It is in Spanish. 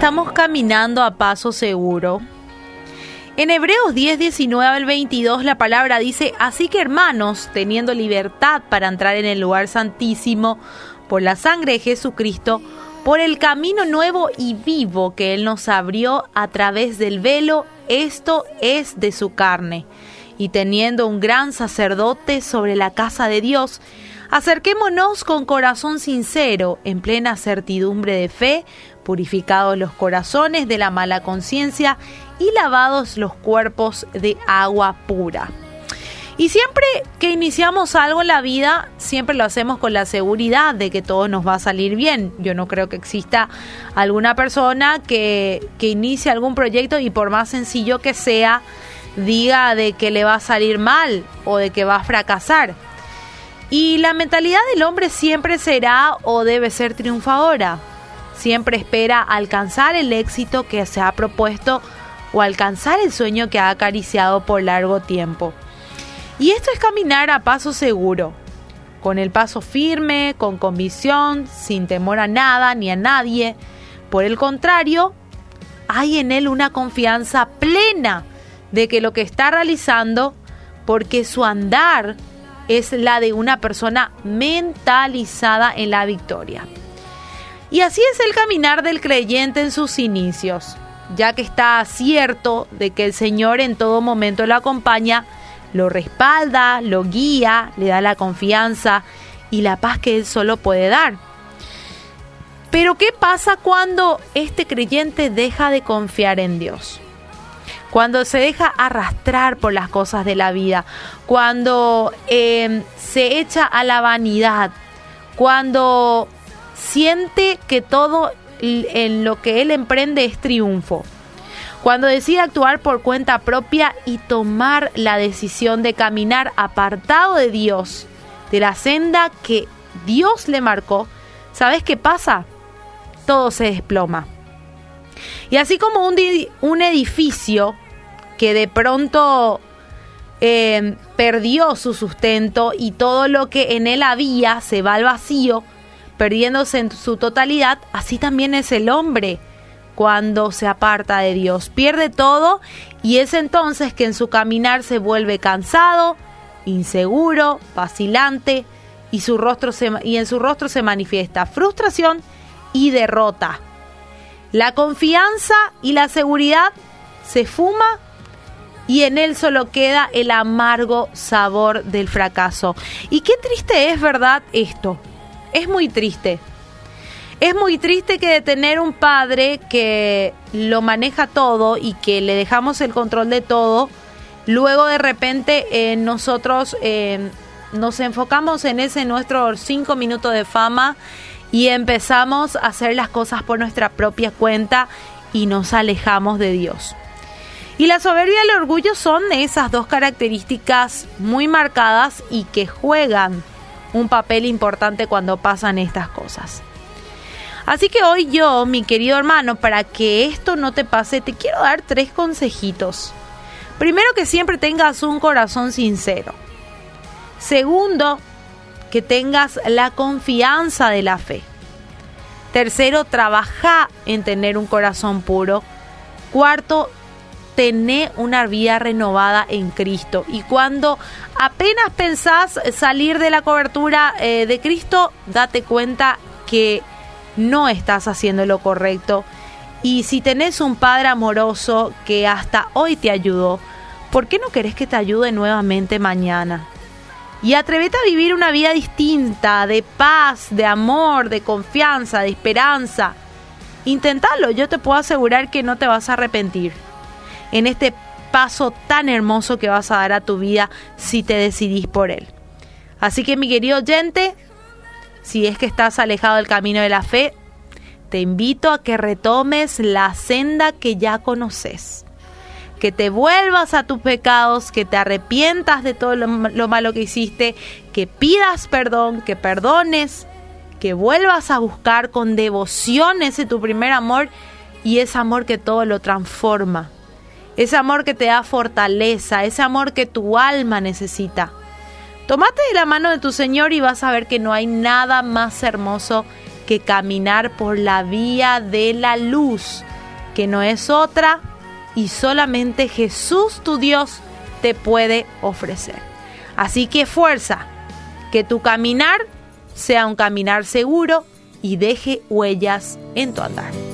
estamos caminando a paso seguro. En Hebreos 10, 19 al 22 la palabra dice, así que hermanos, teniendo libertad para entrar en el lugar santísimo por la sangre de Jesucristo, por el camino nuevo y vivo que Él nos abrió a través del velo, esto es de su carne. Y teniendo un gran sacerdote sobre la casa de Dios, acerquémonos con corazón sincero, en plena certidumbre de fe, purificados los corazones de la mala conciencia y lavados los cuerpos de agua pura. Y siempre que iniciamos algo en la vida, siempre lo hacemos con la seguridad de que todo nos va a salir bien. Yo no creo que exista alguna persona que, que inicie algún proyecto y por más sencillo que sea, diga de que le va a salir mal o de que va a fracasar. Y la mentalidad del hombre siempre será o debe ser triunfadora. Siempre espera alcanzar el éxito que se ha propuesto o alcanzar el sueño que ha acariciado por largo tiempo. Y esto es caminar a paso seguro, con el paso firme, con convicción, sin temor a nada ni a nadie. Por el contrario, hay en él una confianza plena de que lo que está realizando, porque su andar es la de una persona mentalizada en la victoria. Y así es el caminar del creyente en sus inicios, ya que está cierto de que el Señor en todo momento lo acompaña, lo respalda, lo guía, le da la confianza y la paz que Él solo puede dar. Pero ¿qué pasa cuando este creyente deja de confiar en Dios? Cuando se deja arrastrar por las cosas de la vida, cuando eh, se echa a la vanidad, cuando siente que todo en lo que él emprende es triunfo. Cuando decide actuar por cuenta propia y tomar la decisión de caminar apartado de Dios, de la senda que Dios le marcó, ¿sabes qué pasa? Todo se desploma. Y así como un, edificio que de pronto eh, perdió su sustento y todo lo que en él había se va al vacío, perdiéndose en su totalidad, así también es el hombre cuando se aparta de Dios. Pierde todo y es entonces que en su caminar se vuelve cansado, inseguro, vacilante y, su rostro y en su rostro se manifiesta frustración y derrota. La confianza y la seguridad se fuma y en él solo queda el amargo sabor del fracaso. Y qué triste es, ¿verdad? Esto es muy triste. Es muy triste que de tener un padre que lo maneja todo y que le dejamos el control de todo, luego de repente eh, nosotros eh, nos enfocamos en ese nuestro cinco minutos de fama y empezamos a hacer las cosas por nuestra propia cuenta y nos alejamos de Dios. Y la soberbia y el orgullo son esas dos características muy marcadas y que juegan un papel importante cuando pasan estas cosas. Así que hoy yo, mi querido hermano, para que esto no te pase, te quiero dar tres consejitos. Primero, que siempre tengas un corazón sincero. Segundo, que tengas la confianza de la fe. Tercero, trabaja en tener un corazón puro. Cuarto, tener una vida renovada en Cristo. Y cuando apenas pensás salir de la cobertura eh, de Cristo, date cuenta que no estás haciendo lo correcto. Y si tenés un Padre amoroso que hasta hoy te ayudó, ¿por qué no querés que te ayude nuevamente mañana? Y atrévete a vivir una vida distinta, de paz, de amor, de confianza, de esperanza. Intentalo, yo te puedo asegurar que no te vas a arrepentir en este paso tan hermoso que vas a dar a tu vida si te decidís por él. Así que mi querido oyente, si es que estás alejado del camino de la fe, te invito a que retomes la senda que ya conoces. Que te vuelvas a tus pecados, que te arrepientas de todo lo, lo malo que hiciste, que pidas perdón, que perdones, que vuelvas a buscar con devoción ese tu primer amor y ese amor que todo lo transforma ese amor que te da fortaleza, ese amor que tu alma necesita. Tómate de la mano de tu Señor y vas a ver que no hay nada más hermoso que caminar por la vía de la luz, que no es otra y solamente Jesús tu Dios te puede ofrecer. Así que fuerza, que tu caminar sea un caminar seguro y deje huellas en tu andar.